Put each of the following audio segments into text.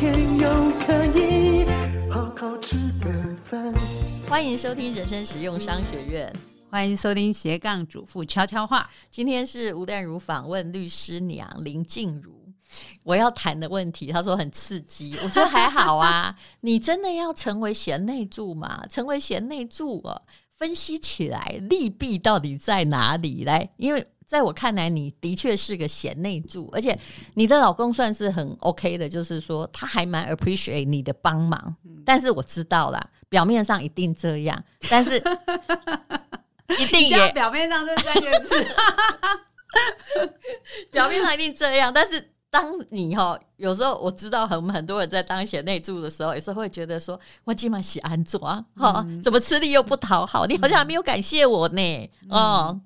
天又可以好好吃个饭。欢迎收听人生实用商学院，欢迎收听斜杠主妇悄悄话。今天是吴淡如访问律师娘林静茹。我要谈的问题，他说很刺激，我觉得还好啊。你真的要成为贤内助吗？成为贤内助啊，分析起来利弊到底在哪里？来，因为在我看来，你的确是个贤内助，而且你的老公算是很 OK 的，就是说他还蛮 appreciate 你的帮忙。但是我知道啦，表面上一定这样，但是 一定也表面上这三个字，表面上一定这样，但是。当你哈有时候我知道很很多人在当贤内助的时候，也是会觉得说，我今晚洗安卓啊，哈，怎么吃力又不讨好？你好像还没有感谢我呢，哦，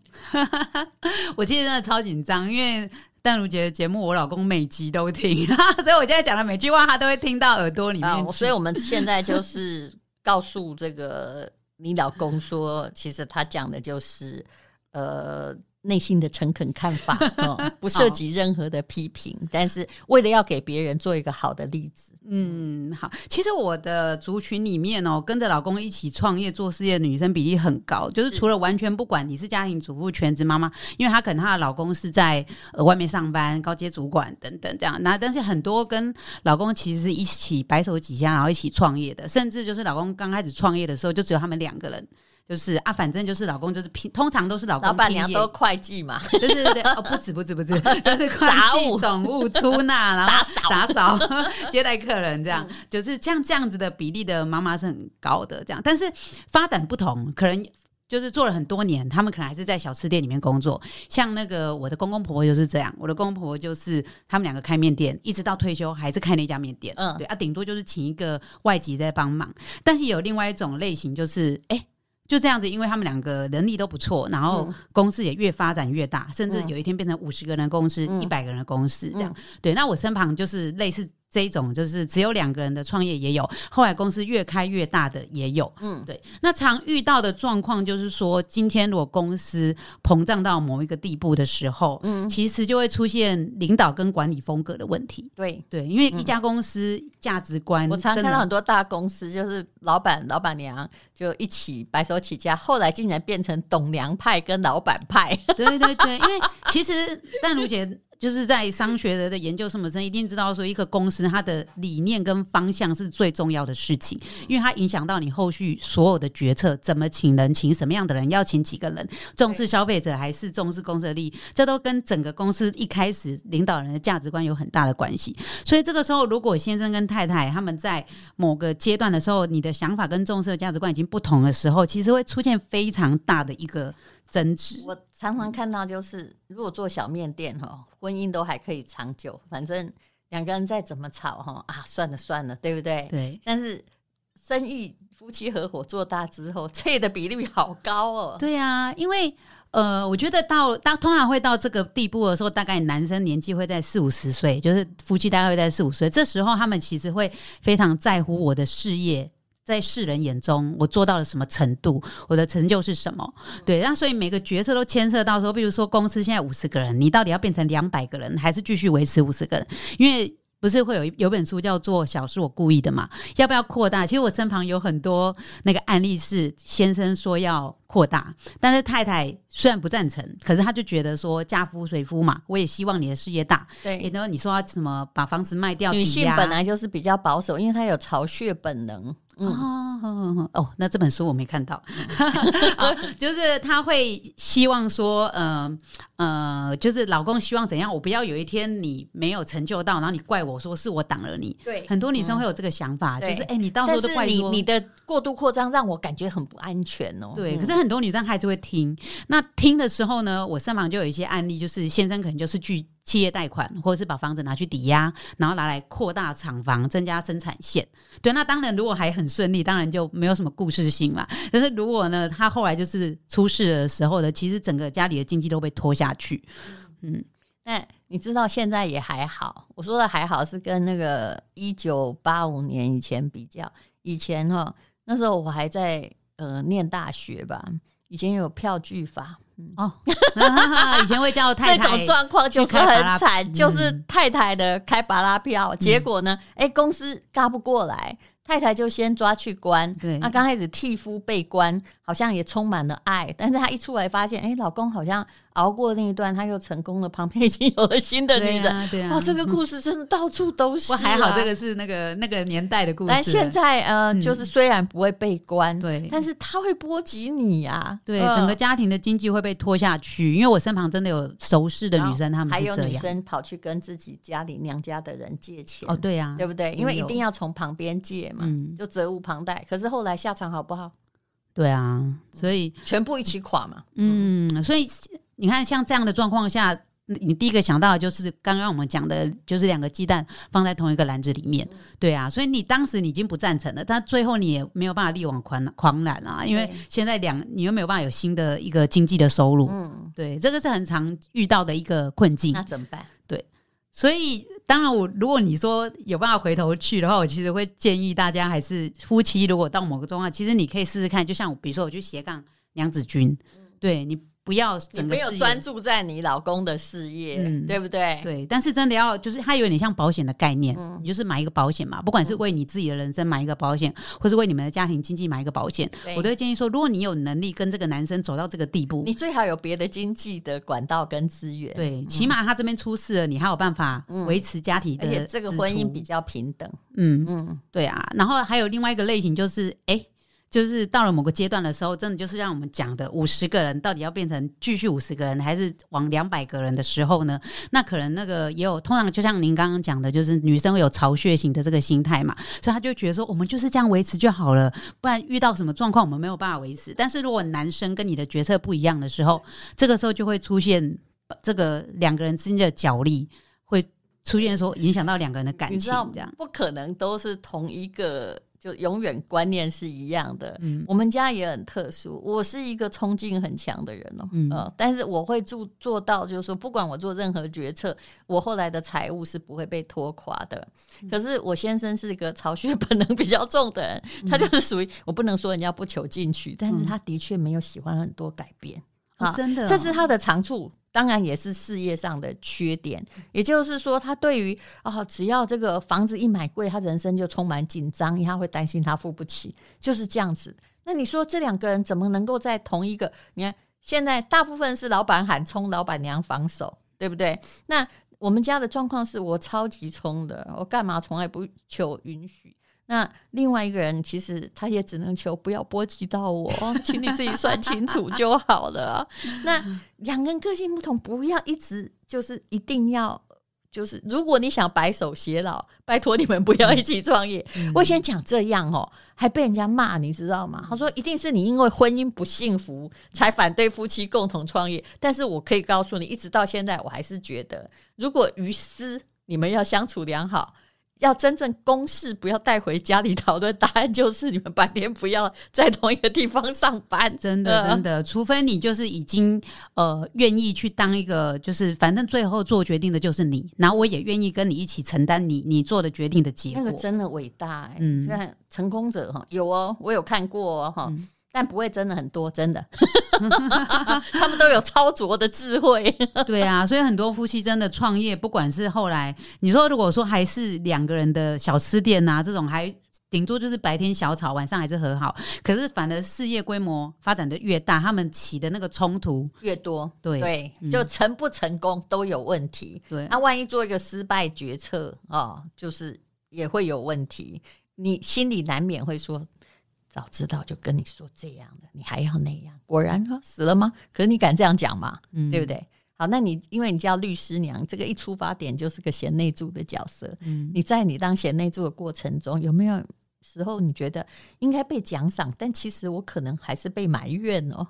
我其实真的超紧张，因为淡如姐的节目，我老公每集都听，所以我现在讲的每句话，他都会听到耳朵里面。所以我们现在就是告诉这个你老公说，其实他讲的就是呃。内心的诚恳看法，哦，不涉及任何的批评，但是为了要给别人做一个好的例子，嗯，好。其实我的族群里面哦，跟着老公一起创业做事业的女生比例很高，就是除了完全不管你是家庭主妇、全职妈妈，因为她可能她的老公是在呃外面上班、高阶主管等等这样，那但是很多跟老公其实是一起白手起家，然后一起创业的，甚至就是老公刚开始创业的时候，就只有他们两个人。就是啊，反正就是老公就是拼，通常都是老公。老板娘都会计嘛，对对对对，哦，不止不止不止，就是会计、总务、出纳，然后打扫、打扫、接待客人，这样、嗯、就是像这样子的比例的妈妈是很高的，这样。但是发展不同，可能就是做了很多年，他们可能还是在小吃店里面工作。像那个我的公公婆婆就是这样，我的公公婆婆就是他们两个开面店，一直到退休还是开那家面店。嗯，对啊，顶多就是请一个外籍在帮忙。但是有另外一种类型，就是哎。欸就这样子，因为他们两个能力都不错，然后公司也越发展越大，嗯、甚至有一天变成五十个人的公司、一百、嗯、个人的公司这样。嗯、对，那我身旁就是类似。这一种就是只有两个人的创业也有，后来公司越开越大的也有，嗯，对。那常遇到的状况就是说，今天如果公司膨胀到某一个地步的时候，嗯，其实就会出现领导跟管理风格的问题。对对，因为一家公司价值观，我常看到很多大公司，就是老板老板娘就一起白手起家，后来竟然变成董娘派跟老板派。对对对，因为其实淡如姐。就是在商学的的研究什么生，一定知道说一个公司它的理念跟方向是最重要的事情，因为它影响到你后续所有的决策，怎么请人，请什么样的人，要请几个人，重视消费者还是重视公司的利益，这都跟整个公司一开始领导人的价值观有很大的关系。所以这个时候，如果先生跟太太他们在某个阶段的时候，你的想法跟重视的价值观已经不同的时候，其实会出现非常大的一个。争执，我常常看到就是，如果做小面店哈，婚姻都还可以长久，反正两个人再怎么吵哈啊，算了算了，对不对？对。但是生意夫妻合伙做大之后，这的比例好高哦。对啊，因为呃，我觉得到到通常会到这个地步的时候，大概男生年纪会在四五十岁，就是夫妻大概会在四五岁，这时候他们其实会非常在乎我的事业。在世人眼中，我做到了什么程度？我的成就是什么？对，那所以每个角色都牵涉到说，比如说公司现在五十个人，你到底要变成两百个人，还是继续维持五十个人？因为不是会有有本书叫做《小是我故意的》嘛？要不要扩大？其实我身旁有很多那个案例是先生说要扩大，但是太太虽然不赞成，可是他就觉得说嫁夫随夫嘛，我也希望你的事业大。对，然后你说要什么把房子卖掉？女性本来就是比较保守，因为她有巢穴本能。嗯哦，哦，那这本书我没看到，就是他会希望说，嗯呃，呃，就是老公希望怎样，我不要有一天你没有成就到，然后你怪我说是我挡了你。对，很多女生会有这个想法，嗯、就是哎，你到时候都怪你，你的过度扩张让我感觉很不安全哦。对，可是很多女生还是会听。那听的时候呢，我身旁就有一些案例，就是先生可能就是拒企业贷款，或者是把房子拿去抵押，然后拿来扩大厂房，增加生产线。对，那当然如果还很顺利，当然就没有什么故事性嘛。但是如果呢，他后来就是出事的时候呢，其实整个家里的经济都被拖下去。嗯，那你知道现在也还好，我说的还好是跟那个一九八五年以前比较，以前哈那时候我还在呃念大学吧，以前有票据法。哦，以前会叫太太 这种状况就是很惨，就是太太的开巴拉票，结果呢，哎，公司嘎不过来。太太就先抓去关，对，那刚开始替夫被关，好像也充满了爱，但是她一出来发现，哎，老公好像熬过那一段，他又成功了，旁边已经有了新的女人，啊啊、哇，这个故事真的到处都是、啊。还好这个是那个那个年代的故事，但现在呃，嗯、就是虽然不会被关，对，但是他会波及你呀、啊，对，呃、整个家庭的经济会被拖下去。因为我身旁真的有熟识的女生，她们还有女生跑去跟自己家里娘家的人借钱，哦，对呀、啊，对不对？因为一定要从旁边借。嗯，就责无旁贷。可是后来下场好不好？对啊，所以全部一起垮嘛。嗯，所以你看，像这样的状况下，你第一个想到的就是刚刚我们讲的，就是两个鸡蛋放在同一个篮子里面。对啊，所以你当时你已经不赞成了，但最后你也没有办法力挽狂狂澜啊，因为现在两你又没有办法有新的一个经济的收入。嗯，对，这个是很常遇到的一个困境。那怎么办？对，所以。当然，我如果你说有办法回头去的话，我其实会建议大家还是夫妻，如果到某个状况，其实你可以试试看。就像比如说，我去斜杠娘子军，对你。不要整没有专注在你老公的事业，嗯、对不对？对，但是真的要，就是它有点像保险的概念，嗯、你就是买一个保险嘛，不管是为你自己的人生买一个保险，嗯、或是为你们的家庭经济买一个保险，我都会建议说，如果你有能力跟这个男生走到这个地步，你最好有别的经济的管道跟资源，对，嗯、起码他这边出事了，你还有办法维持家庭的，而且这个婚姻比较平等，嗯。嗯，对啊，然后还有另外一个类型就是，哎。就是到了某个阶段的时候，真的就是让我们讲的五十个人到底要变成继续五十个人，还是往两百个人的时候呢？那可能那个也有，通常就像您刚刚讲的，就是女生会有巢穴型的这个心态嘛，所以她就觉得说，我们就是这样维持就好了，不然遇到什么状况我们没有办法维持。但是如果男生跟你的决策不一样的时候，这个时候就会出现这个两个人之间的角力，会出现说影响到两个人的感情，这样不可能都是同一个。就永远观念是一样的。嗯，我们家也很特殊。我是一个冲劲很强的人哦，嗯、呃，但是我会做做到，就是说，不管我做任何决策，我后来的财务是不会被拖垮的。嗯、可是我先生是一个巢穴本能比较重的人，嗯、他就是属于我不能说人家不求进取，但是他的确没有喜欢很多改变。啊，真的，这是他的长处。当然也是事业上的缺点，也就是说，他对于哦，只要这个房子一买贵，他人生就充满紧张，他会担心他付不起，就是这样子。那你说这两个人怎么能够在同一个？你看现在大部分是老板喊冲，老板娘防守，对不对？那我们家的状况是我超级冲的，我干嘛从来不求允许。那另外一个人其实他也只能求不要波及到我，请你自己算清楚 就好了。那两个人个性不同，不要一直就是一定要就是，如果你想白手偕老，拜托你们不要一起创业。嗯、我先讲这样哦，还被人家骂，你知道吗？他说一定是你因为婚姻不幸福才反对夫妻共同创业。但是我可以告诉你，一直到现在，我还是觉得，如果于私你们要相处良好。要真正公事不要带回家里讨论，答案就是你们白天不要在同一个地方上班。真的，真的，除非你就是已经呃愿意去当一个，就是反正最后做决定的就是你，然后我也愿意跟你一起承担你你做的决定的结果。那个真的伟大嗯，看成功者哈有哦，我有看过哦哈。嗯但不会真的很多，真的，他们都有超卓的智慧。对啊，所以很多夫妻真的创业，不管是后来你说，如果说还是两个人的小吃店啊，这种还顶多就是白天小吵，晚上还是和好。可是反而事业规模发展的越大，他们起的那个冲突越多。对对，就成不成功都有问题。对，那万一做一个失败决策啊，就是也会有问题。你心里难免会说。早知道就跟你说这样的，你还要那样？果然哈死了吗？可是你敢这样讲吗？嗯，对不对？好，那你因为你叫律师娘，这个一出发点就是个贤内助的角色。嗯，你在你当贤内助的过程中，有没有时候你觉得应该被奖赏，但其实我可能还是被埋怨哦？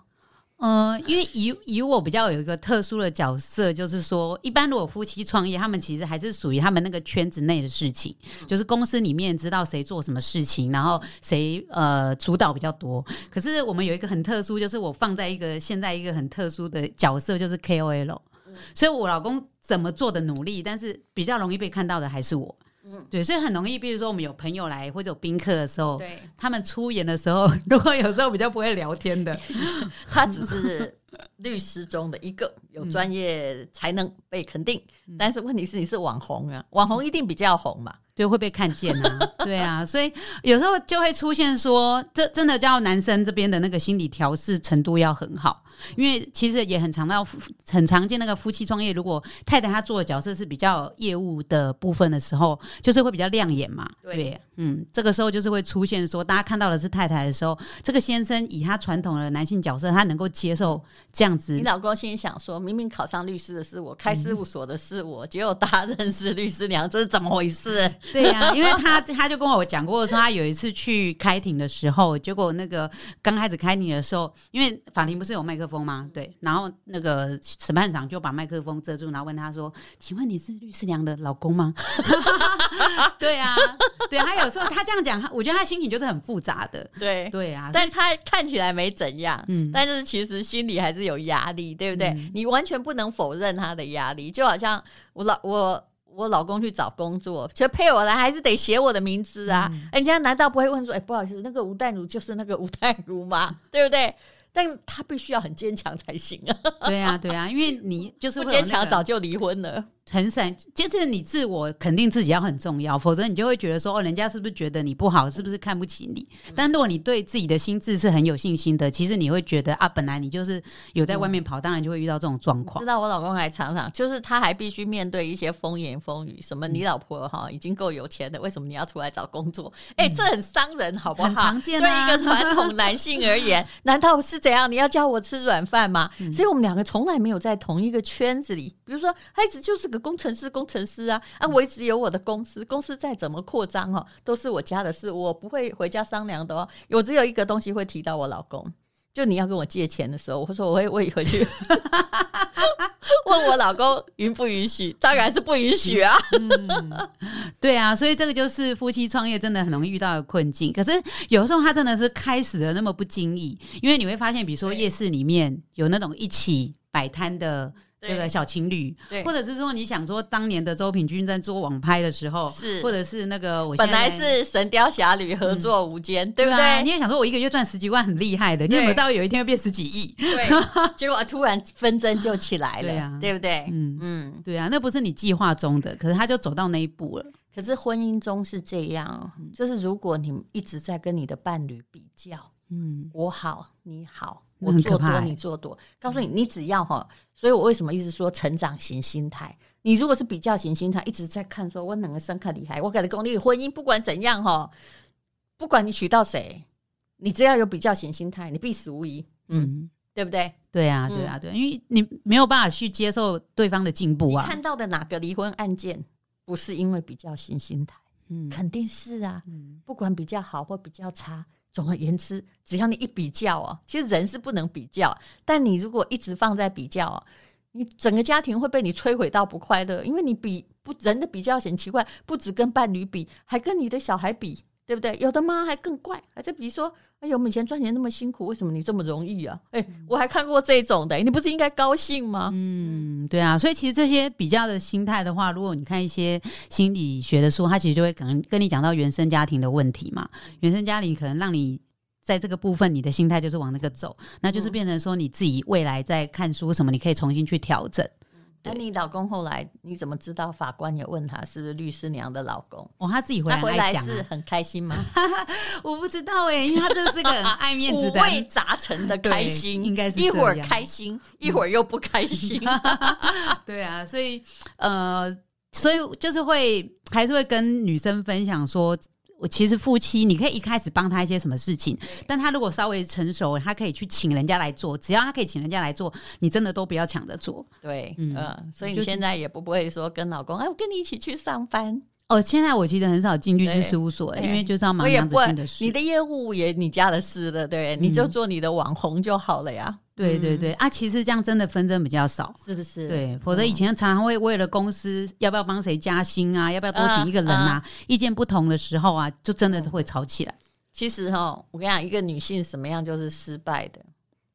嗯、呃，因为以以我比较有一个特殊的角色，就是说，一般如果夫妻创业，他们其实还是属于他们那个圈子内的事情，就是公司里面知道谁做什么事情，然后谁呃主导比较多。可是我们有一个很特殊，就是我放在一个现在一个很特殊的角色，就是 KOL，所以我老公怎么做的努力，但是比较容易被看到的还是我。嗯，对，所以很容易，比如说我们有朋友来或者有宾客的时候，对，他们出演的时候，如果有时候比较不会聊天的，他只是律师中的一个有专业才能被肯定，嗯、但是问题是你是网红啊，网红一定比较红嘛。就会被看见啊，对啊，所以有时候就会出现说，这真的叫男生这边的那个心理调试程度要很好，因为其实也很常到很常见那个夫妻创业，如果太太她做的角色是比较业务的部分的时候，就是会比较亮眼嘛，对，对，嗯，这个时候就是会出现说，大家看到的是太太的时候，这个先生以他传统的男性角色，他能够接受这样子。你老公心里想说，明明考上律师的是我，开事务所的是我，嗯、结果大家认识律师娘，这是怎么回事？对呀、啊，因为他他就跟我讲过说，他有一次去开庭的时候，结果那个刚开始开庭的时候，因为法庭不是有麦克风吗？对，然后那个审判长就把麦克风遮住，然后问他说：“请问你是律师娘的老公吗？” 对啊，对，他有时候他这样讲，我觉得他心情就是很复杂的。对对啊，但他看起来没怎样，嗯，但是其实心里还是有压力，对不对？嗯、你完全不能否认他的压力，就好像我老我。我老公去找工作，其实配我来还是得写我的名字啊！嗯、人家难道不会问说：“哎、欸，不好意思，那个吴淡如就是那个吴淡如吗？”对不对？但他必须要很坚强才行啊！对啊，对啊，因为你就是 不坚强，早就离婚了。很散，就是你自我肯定自己要很重要，否则你就会觉得说哦，人家是不是觉得你不好，是不是看不起你？嗯、但如果你对自己的心智是很有信心的，其实你会觉得啊，本来你就是有在外面跑，嗯、当然就会遇到这种状况。知道我老公还常常就是他还必须面对一些风言风语，什么你老婆哈已经够有钱的，为什么你要出来找工作？哎、这很伤人，好不好？很常见啊。对一个传统男性而言，难道是怎样？你要叫我吃软饭吗？嗯、所以我们两个从来没有在同一个圈子里。比如说，孩子就是个工程师，工程。师啊，啊，我一直有我的公司，公司再怎么扩张哦，都是我家的事，我不会回家商量的哦。我只有一个东西会提到我老公，就你要跟我借钱的时候，我说我会我回去 问我老公允不允许，当然是不允许啊。嗯，对啊，所以这个就是夫妻创业真的很容易遇到的困境。可是有时候他真的是开始的那么不经意，因为你会发现，比如说夜市里面有那种一起摆摊的。这个小情侣，对，或者是说你想说当年的周品君在做网拍的时候，是，或者是那个我本来是《神雕侠侣》合作无间，对不对？你也想说我一个月赚十几万很厉害的，你有没有知道有一天会变十几亿？对，结果突然纷争就起来了，对不对？嗯。嗯，对啊，那不是你计划中的，可是他就走到那一步了。可是婚姻中是这样，就是如果你一直在跟你的伴侣比较，嗯，我好你好，我做多你做多，告诉你，你只要哈。所以我为什么一直说成长型心态？你如果是比较型心态，一直在看说我哪个生看厉害，我给的功力婚姻不管怎样哈，不管你娶到谁，你只要有比较型心态，你必死无疑。嗯，对不对？对啊，对啊，对，因为你没有办法去接受对方的进步啊。看到的哪个离婚案件不是因为比较型心态？嗯，肯定是啊。嗯，不管比较好或比较差。总而言之，只要你一比较哦，其实人是不能比较，但你如果一直放在比较哦，你整个家庭会被你摧毁到不快乐，因为你比不人的比较很奇怪，不止跟伴侣比，还跟你的小孩比。对不对？有的妈还更怪，还在比如说，哎呦，我们以前赚钱那么辛苦，为什么你这么容易啊？哎，我还看过这种的，你不是应该高兴吗？嗯，对啊。所以其实这些比较的心态的话，如果你看一些心理学的书，它其实就会可能跟你讲到原生家庭的问题嘛。原生家庭可能让你在这个部分，你的心态就是往那个走，那就是变成说你自己未来在看书什么，你可以重新去调整。那你老公后来你怎么知道？法官也问他是不是律师娘的老公？哦，他自己回来讲、啊、回来是很开心吗？我不知道哎、欸，因为他这是个很爱面子的，五味杂陈的开心，应该是一会儿开心，一会儿又不开心。对啊，所以呃，所以就是会还是会跟女生分享说。我其实夫妻，你可以一开始帮他一些什么事情，但他如果稍微成熟，他可以去请人家来做。只要他可以请人家来做，你真的都不要抢着做。对，嗯，所以你现在也不会说跟老公，哎，我跟你一起去上班。哦，现在我其实很少进律师事务所，因为就是要忙这样子的事。你的业务也你家的事了，对，你就做你的网红就好了呀。对对对、嗯、啊，其实这样真的纷争比较少，是不是？对，否则以前常常会为了公司要不要帮谁加薪啊，要不要多请一个人啊，啊意见不同的时候啊，就真的会吵起来。嗯、其实哈，我跟你讲，一个女性什么样就是失败的，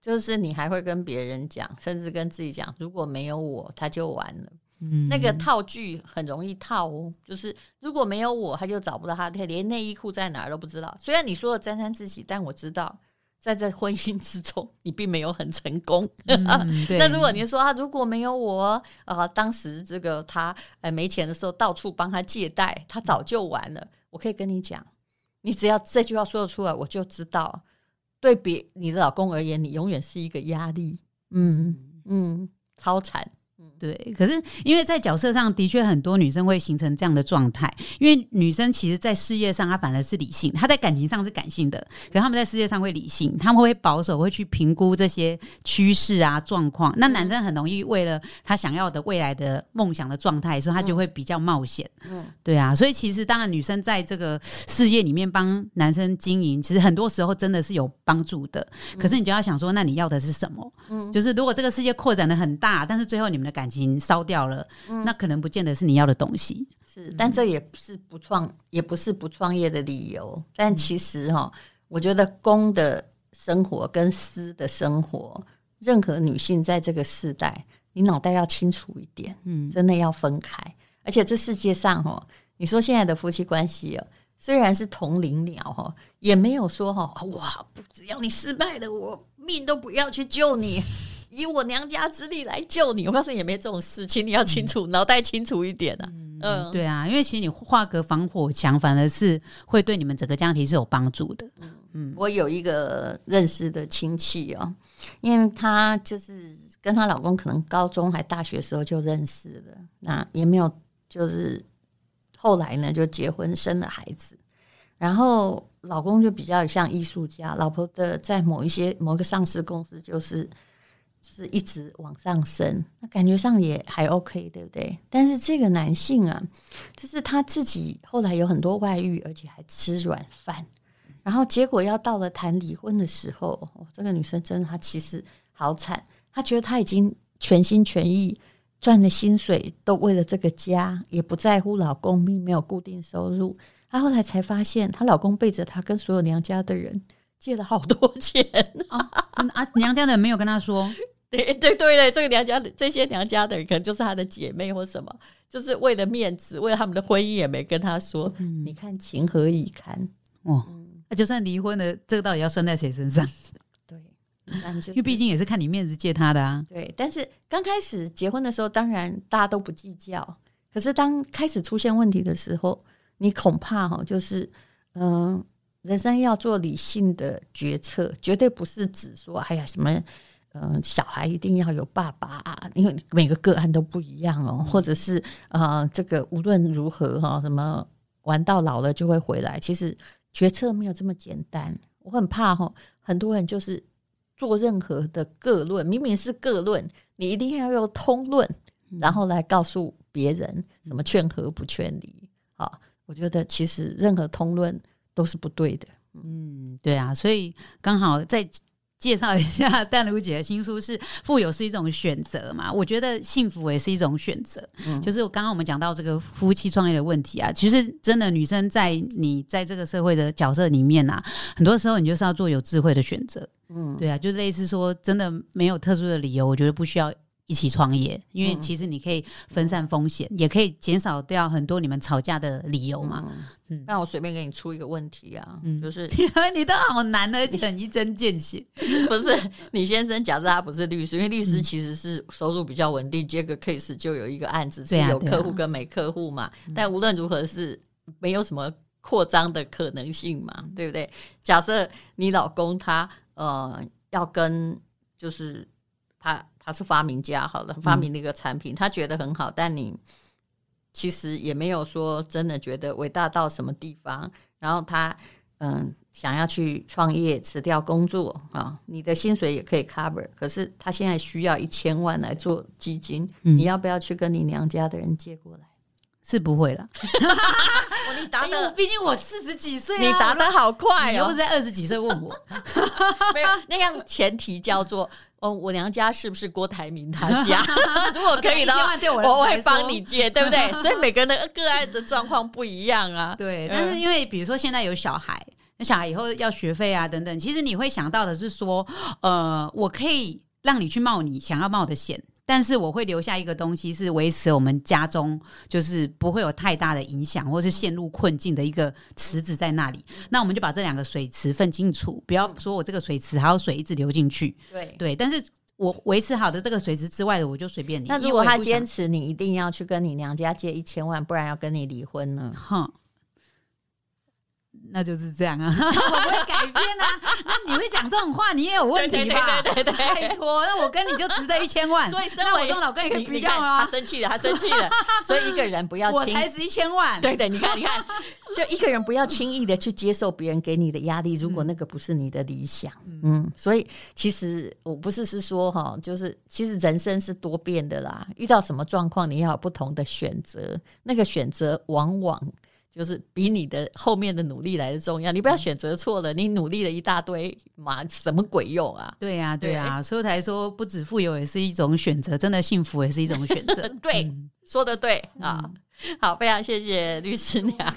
就是你还会跟别人讲，甚至跟自己讲，如果没有我，他就完了。嗯，那个套句很容易套哦，就是如果没有我，他就找不到他，他连内衣裤在哪儿都不知道。虽然你说的沾沾自喜，但我知道。在这婚姻之中，你并没有很成功。嗯、那如果你说啊如果没有我，啊，当时这个他呃没钱的时候到处帮他借贷，他早就完了。我可以跟你讲，你只要这句话说得出来，我就知道，对比你的老公而言，你永远是一个压力。嗯嗯，超惨。对，可是因为在角色上的确很多女生会形成这样的状态，因为女生其实，在事业上她反而是理性，她在感情上是感性的，可是他们在事业上会理性，他们会保守，会去评估这些趋势啊状况。那男生很容易为了他想要的未来的梦想的状态，所以他就会比较冒险。嗯，对啊，所以其实当然女生在这个事业里面帮男生经营，其实很多时候真的是有帮助的。可是你就要想说，那你要的是什么？嗯，就是如果这个世界扩展的很大，但是最后你们的感情烧掉了，嗯，那可能不见得是你要的东西。是，但这也不是不创，也不是不创业的理由。但其实哈，我觉得公的生活跟私的生活，任何女性在这个时代，你脑袋要清楚一点，嗯，真的要分开。而且这世界上哈，你说现在的夫妻关系哦，虽然是同林鸟哈，也没有说哈，哇，只要你失败了，我命都不要去救你。以我娘家之力来救你，我告诉你也没这种事情，你要清楚，脑、嗯、袋清楚一点啊。嗯，嗯对啊，因为其实你画个防火墙，反而是会对你们整个家庭是有帮助的。嗯嗯，我有一个认识的亲戚哦，因为她就是跟她老公可能高中还大学时候就认识了，那也没有就是后来呢就结婚生了孩子，然后老公就比较像艺术家，老婆的在某一些某个上市公司就是。就是一直往上升，那感觉上也还 OK，对不对？但是这个男性啊，就是他自己后来有很多外遇，而且还吃软饭，然后结果要到了谈离婚的时候，这个女生真的她其实好惨，她觉得她已经全心全意赚的薪水都为了这个家，也不在乎老公并没有固定收入。她后来才发现，她老公背着她跟所有娘家的人。借了好多钱哦，真的啊！娘家的人没有跟他说，对对对对，这个娘家的这些娘家的人可能就是他的姐妹或什么，就是为了面子，为了他们的婚姻也没跟他说。嗯、你看情何以堪哦？那、就算离婚了，这个到底要算在谁身上？对，就是、因为毕竟也是看你面子借他的啊。对，但是刚开始结婚的时候，当然大家都不计较。可是当开始出现问题的时候，你恐怕哈，就是嗯。呃人生要做理性的决策，绝对不是指说，哎呀，什么，嗯、呃，小孩一定要有爸爸啊，因为每个个案都不一样哦，或者是啊、呃，这个无论如何哈，什么玩到老了就会回来，其实决策没有这么简单。我很怕哈，很多人就是做任何的个论，明明是个论，你一定要用通论，然后来告诉别人什么劝和不劝离啊。我觉得其实任何通论。都是不对的，嗯，对啊，所以刚好再介绍一下 淡如姐的新书是《富有是一种选择》嘛，我觉得幸福也是一种选择，嗯，就是刚刚我们讲到这个夫妻创业的问题啊，其实真的女生在你在这个社会的角色里面啊，很多时候你就是要做有智慧的选择，嗯，对啊，就类似说真的没有特殊的理由，我觉得不需要。一起创业，因为其实你可以分散风险，嗯、也可以减少掉很多你们吵架的理由嘛。嗯，那我随便给你出一个问题啊，嗯、就是 你都好难的，而且很一针见血。不是你先生，假设他不是律师，因为律师其实是收入比较稳定，接个 case 就有一个案子，是有客户跟没客户嘛。啊啊、但无论如何是没有什么扩张的可能性嘛，对不对？假设你老公他呃要跟就是他。他是发明家，好了，发明了一个产品，嗯、他觉得很好，但你其实也没有说真的觉得伟大到什么地方。然后他嗯想要去创业，辞掉工作啊，你的薪水也可以 cover，可是他现在需要一千万来做基金，嗯、你要不要去跟你娘家的人借过来？是不会了。你答的，毕竟我四十几岁，你答的好快哦，你又不是在二十几岁问我，没有那样前提叫做。哦，我娘家是不是郭台铭他家？如果可以的话，我会帮你借，对不对？所以每个人的个案的状况不一样啊。对，但是因为比如说现在有小孩，那小孩以后要学费啊等等，其实你会想到的是说，呃，我可以让你去冒你想要冒的险。但是我会留下一个东西，是维持我们家中就是不会有太大的影响，或是陷入困境的一个池子在那里。那我们就把这两个水池分清楚，不要说我这个水池还有水一直流进去。对对，但是我维持好的这个水池之外的，我就随便你。那如果他坚持你一定要去跟你娘家借一千万，不然要跟你离婚呢？哼。那就是这样啊，我不会改变啊。那你会讲这种话，你也有问题吧？对对对，拜托，那我跟你就值这一千万。所以，那我这种老公也可以不要啊。他生气了，他生气了。所以一个人不要，我才值一千万。对对，你看，你看，就一个人不要轻易的去接受别人给你的压力，如果那个不是你的理想。嗯，所以其实我不是是说哈，就是其实人生是多变的啦。遇到什么状况，你要有不同的选择。那个选择往往。就是比你的后面的努力来的重要，你不要选择错了，你努力了一大堆，嘛什么鬼用啊？对呀、啊，对呀、啊，所以才说不止富有也是一种选择，真的幸福也是一种选择。对，嗯、说的对啊，嗯、好，非常谢谢律师娘。